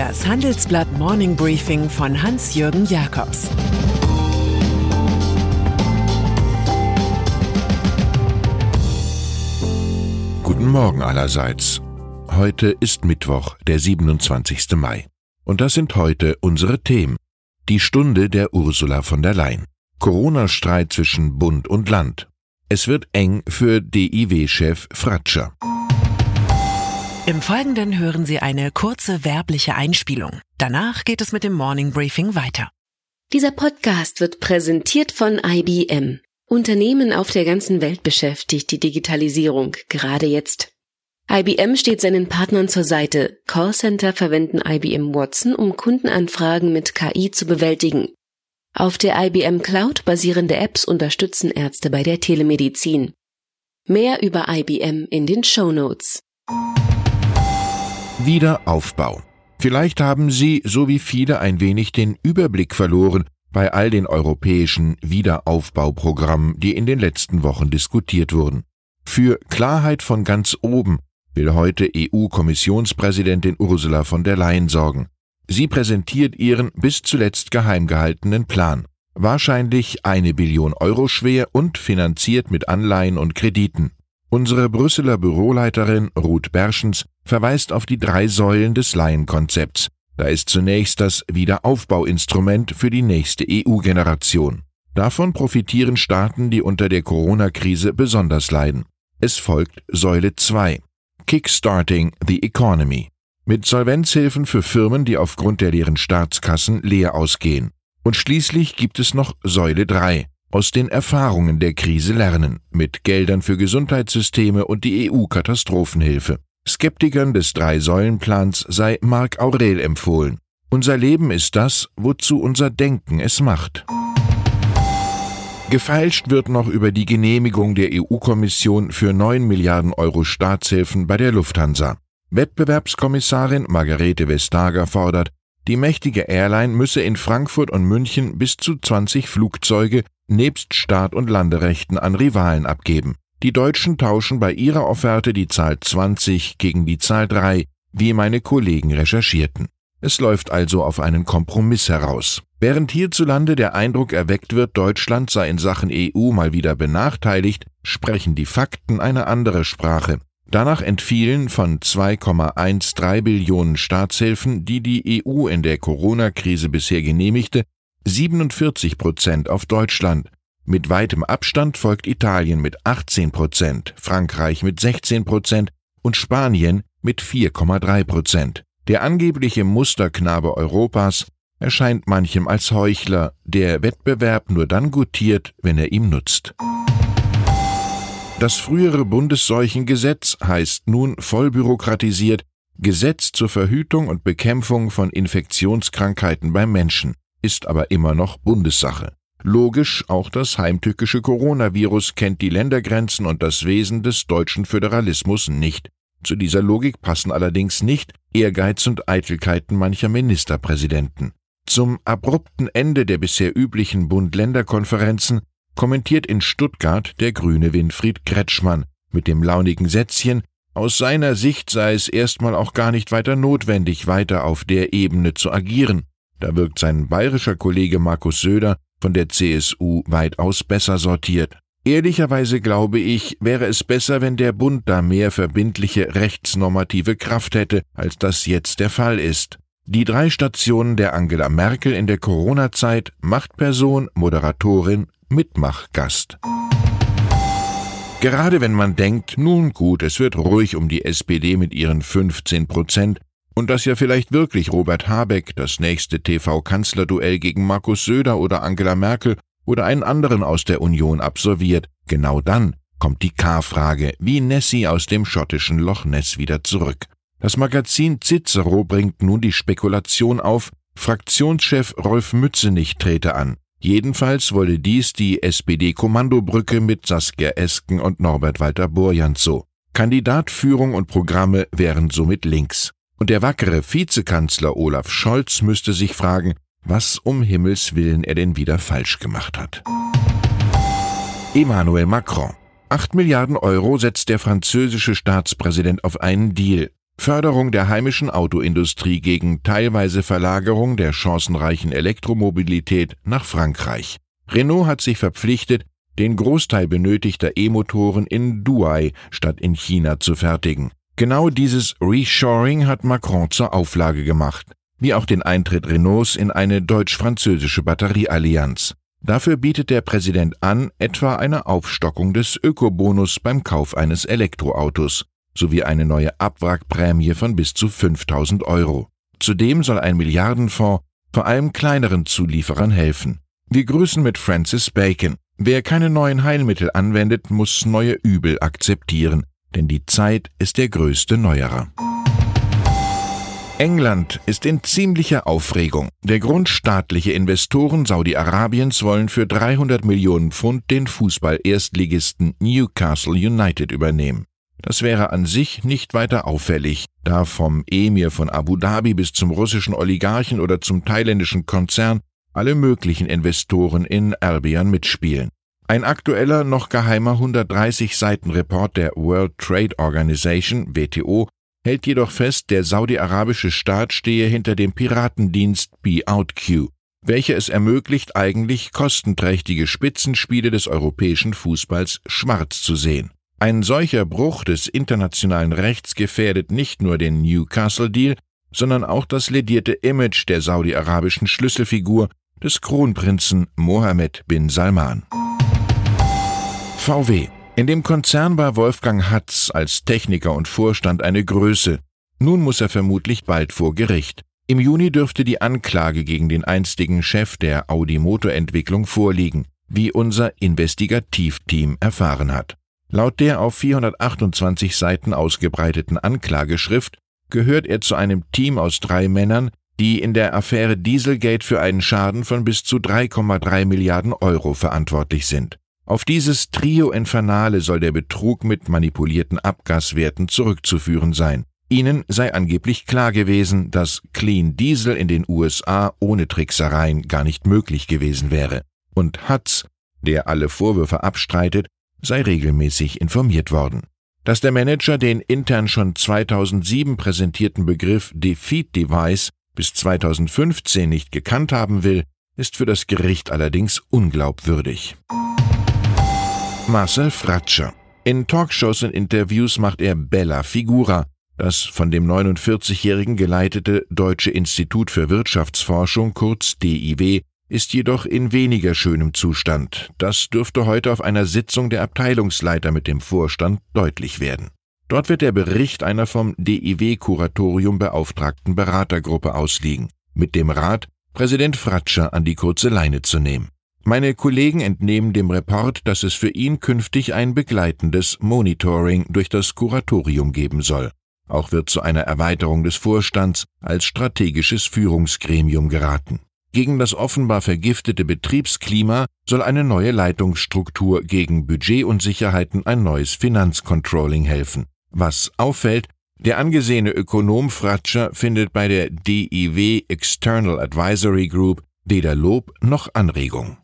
Das Handelsblatt Morning Briefing von Hans-Jürgen Jakobs Guten Morgen allerseits. Heute ist Mittwoch, der 27. Mai. Und das sind heute unsere Themen. Die Stunde der Ursula von der Leyen. Corona-Streit zwischen Bund und Land. Es wird eng für DIW-Chef Fratscher. Im Folgenden hören Sie eine kurze werbliche Einspielung. Danach geht es mit dem Morning Briefing weiter. Dieser Podcast wird präsentiert von IBM. Unternehmen auf der ganzen Welt beschäftigt die Digitalisierung gerade jetzt. IBM steht seinen Partnern zur Seite. Callcenter verwenden IBM Watson, um Kundenanfragen mit KI zu bewältigen. Auf der IBM Cloud basierende Apps unterstützen Ärzte bei der Telemedizin. Mehr über IBM in den Show Notes. Wiederaufbau. Vielleicht haben Sie, so wie viele, ein wenig den Überblick verloren bei all den europäischen Wiederaufbauprogrammen, die in den letzten Wochen diskutiert wurden. Für Klarheit von ganz oben will heute EU-Kommissionspräsidentin Ursula von der Leyen sorgen. Sie präsentiert ihren bis zuletzt geheim gehaltenen Plan. Wahrscheinlich eine Billion Euro schwer und finanziert mit Anleihen und Krediten. Unsere Brüsseler Büroleiterin Ruth Berschens verweist auf die drei Säulen des Laienkonzepts. Da ist zunächst das Wiederaufbauinstrument für die nächste EU-Generation. Davon profitieren Staaten, die unter der Corona-Krise besonders leiden. Es folgt Säule 2. Kickstarting the Economy. Mit Solvenzhilfen für Firmen, die aufgrund der leeren Staatskassen leer ausgehen. Und schließlich gibt es noch Säule 3 aus den Erfahrungen der Krise lernen, mit Geldern für Gesundheitssysteme und die EU-Katastrophenhilfe. Skeptikern des Drei-Säulen-Plans sei Marc Aurel empfohlen. Unser Leben ist das, wozu unser Denken es macht. Gefeilscht wird noch über die Genehmigung der EU-Kommission für 9 Milliarden Euro Staatshilfen bei der Lufthansa. Wettbewerbskommissarin Margarete Vestager fordert, die mächtige Airline müsse in Frankfurt und München bis zu 20 Flugzeuge nebst Start- und Landerechten an Rivalen abgeben. Die Deutschen tauschen bei ihrer Offerte die Zahl 20 gegen die Zahl 3, wie meine Kollegen recherchierten. Es läuft also auf einen Kompromiss heraus. Während hierzulande der Eindruck erweckt wird, Deutschland sei in Sachen EU mal wieder benachteiligt, sprechen die Fakten eine andere Sprache. Danach entfielen von 2,13 Billionen Staatshilfen, die die EU in der Corona-Krise bisher genehmigte, 47 Prozent auf Deutschland. Mit weitem Abstand folgt Italien mit 18 Prozent, Frankreich mit 16 Prozent und Spanien mit 4,3 Prozent. Der angebliche Musterknabe Europas erscheint manchem als Heuchler, der Wettbewerb nur dann gutiert, wenn er ihm nutzt. Das frühere Bundesseuchengesetz heißt nun vollbürokratisiert Gesetz zur Verhütung und Bekämpfung von Infektionskrankheiten beim Menschen ist aber immer noch Bundessache. Logisch, auch das heimtückische Coronavirus kennt die Ländergrenzen und das Wesen des deutschen Föderalismus nicht. Zu dieser Logik passen allerdings nicht Ehrgeiz und Eitelkeiten mancher Ministerpräsidenten. Zum abrupten Ende der bisher üblichen Bund-Länder-Konferenzen kommentiert in Stuttgart der grüne Winfried Kretschmann mit dem launigen Sätzchen, aus seiner Sicht sei es erstmal auch gar nicht weiter notwendig, weiter auf der Ebene zu agieren. Da wirkt sein bayerischer Kollege Markus Söder von der CSU weitaus besser sortiert. Ehrlicherweise glaube ich, wäre es besser, wenn der Bund da mehr verbindliche rechtsnormative Kraft hätte, als das jetzt der Fall ist. Die drei Stationen der Angela Merkel in der Corona-Zeit Machtperson, Moderatorin, Mitmachgast. Gerade wenn man denkt, nun gut, es wird ruhig um die SPD mit ihren 15 Prozent, und dass ja vielleicht wirklich Robert Habeck das nächste TV-Kanzlerduell gegen Markus Söder oder Angela Merkel oder einen anderen aus der Union absolviert, genau dann kommt die K-Frage, wie Nessie aus dem schottischen Loch Ness wieder zurück. Das Magazin Cicero bringt nun die Spekulation auf, Fraktionschef Rolf Mützenich trete an. Jedenfalls wolle dies die SPD-Kommandobrücke mit Saskia Esken und Norbert Walter Borjans so. Kandidatführung und Programme wären somit links. Und der wackere Vizekanzler Olaf Scholz müsste sich fragen, was um Himmels willen er denn wieder falsch gemacht hat. Emmanuel Macron. Acht Milliarden Euro setzt der französische Staatspräsident auf einen Deal. Förderung der heimischen Autoindustrie gegen teilweise Verlagerung der chancenreichen Elektromobilität nach Frankreich. Renault hat sich verpflichtet, den Großteil benötigter E-Motoren in Douai statt in China zu fertigen. Genau dieses Reshoring hat Macron zur Auflage gemacht, wie auch den Eintritt Renaults in eine deutsch-französische Batterieallianz. Dafür bietet der Präsident an, etwa eine Aufstockung des Ökobonus beim Kauf eines Elektroautos sowie eine neue Abwrackprämie von bis zu 5000 Euro. Zudem soll ein Milliardenfonds vor allem kleineren Zulieferern helfen. Wir grüßen mit Francis Bacon. Wer keine neuen Heilmittel anwendet, muss neue Übel akzeptieren, denn die Zeit ist der größte Neuerer. England ist in ziemlicher Aufregung. Der Grund staatliche Investoren Saudi-Arabiens wollen für 300 Millionen Pfund den Fußball-Erstligisten Newcastle United übernehmen. Das wäre an sich nicht weiter auffällig, da vom Emir von Abu Dhabi bis zum russischen Oligarchen oder zum thailändischen Konzern alle möglichen Investoren in Albion mitspielen. Ein aktueller, noch geheimer 130 Seiten Report der World Trade Organization WTO hält jedoch fest, der saudi-arabische Staat stehe hinter dem Piratendienst BeOutQ, welcher es ermöglicht, eigentlich kostenträchtige Spitzenspiele des europäischen Fußballs schwarz zu sehen. Ein solcher Bruch des internationalen Rechts gefährdet nicht nur den Newcastle-Deal, sondern auch das ledierte Image der saudi-arabischen Schlüsselfigur des Kronprinzen Mohammed bin Salman. VW in dem Konzern war Wolfgang Hatz als Techniker und Vorstand eine Größe. Nun muss er vermutlich bald vor Gericht. Im Juni dürfte die Anklage gegen den einstigen Chef der Audi Motorentwicklung vorliegen, wie unser Investigativteam erfahren hat. Laut der auf 428 Seiten ausgebreiteten Anklageschrift gehört er zu einem Team aus drei Männern, die in der Affäre Dieselgate für einen Schaden von bis zu 3,3 Milliarden Euro verantwortlich sind. Auf dieses Trio Infernale soll der Betrug mit manipulierten Abgaswerten zurückzuführen sein. Ihnen sei angeblich klar gewesen, dass Clean Diesel in den USA ohne Tricksereien gar nicht möglich gewesen wäre. Und Hutz, der alle Vorwürfe abstreitet, sei regelmäßig informiert worden. Dass der Manager den intern schon 2007 präsentierten Begriff Defeat Device bis 2015 nicht gekannt haben will, ist für das Gericht allerdings unglaubwürdig. Marcel Fratscher. In Talkshows und Interviews macht er Bella Figura, das von dem 49-Jährigen geleitete Deutsche Institut für Wirtschaftsforschung, kurz DIW, ist jedoch in weniger schönem Zustand. Das dürfte heute auf einer Sitzung der Abteilungsleiter mit dem Vorstand deutlich werden. Dort wird der Bericht einer vom DIW-Kuratorium beauftragten Beratergruppe ausliegen, mit dem Rat, Präsident Fratscher an die kurze Leine zu nehmen. Meine Kollegen entnehmen dem Report, dass es für ihn künftig ein begleitendes Monitoring durch das Kuratorium geben soll. Auch wird zu einer Erweiterung des Vorstands als strategisches Führungsgremium geraten. Gegen das offenbar vergiftete Betriebsklima soll eine neue Leitungsstruktur gegen Budgetunsicherheiten ein neues Finanzcontrolling helfen. Was auffällt, der angesehene Ökonom Fratscher findet bei der DIW External Advisory Group weder Lob noch Anregung.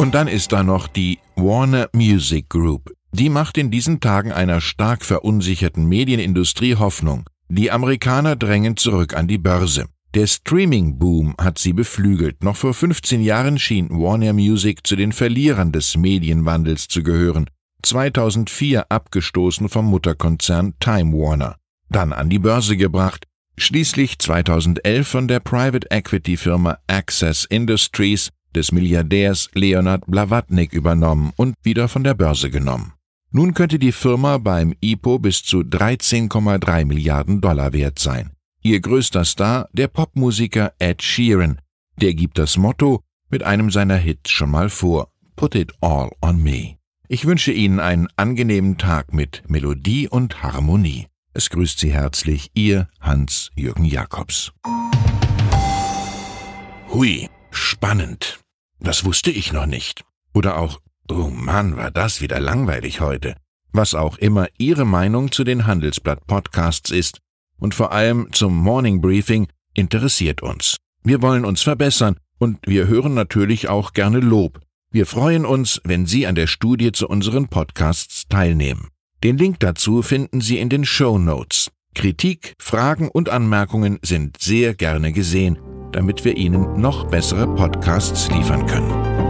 Und dann ist da noch die Warner Music Group. Die macht in diesen Tagen einer stark verunsicherten Medienindustrie Hoffnung. Die Amerikaner drängen zurück an die Börse. Der Streaming-Boom hat sie beflügelt. Noch vor 15 Jahren schien Warner Music zu den Verlierern des Medienwandels zu gehören. 2004 abgestoßen vom Mutterkonzern Time Warner. Dann an die Börse gebracht. Schließlich 2011 von der Private Equity Firma Access Industries des Milliardärs Leonard Blavatnik übernommen und wieder von der Börse genommen. Nun könnte die Firma beim IPO bis zu 13,3 Milliarden Dollar wert sein. Ihr größter Star, der Popmusiker Ed Sheeran, der gibt das Motto mit einem seiner Hits schon mal vor. Put it all on me. Ich wünsche Ihnen einen angenehmen Tag mit Melodie und Harmonie. Es grüßt Sie herzlich Ihr Hans-Jürgen Jakobs. Hui, spannend. Das wusste ich noch nicht. Oder auch, oh Mann, war das wieder langweilig heute. Was auch immer Ihre Meinung zu den Handelsblatt-Podcasts ist und vor allem zum Morning Briefing interessiert uns. Wir wollen uns verbessern und wir hören natürlich auch gerne Lob. Wir freuen uns, wenn Sie an der Studie zu unseren Podcasts teilnehmen. Den Link dazu finden Sie in den Show Notes. Kritik, Fragen und Anmerkungen sind sehr gerne gesehen, damit wir Ihnen noch bessere Podcasts liefern können.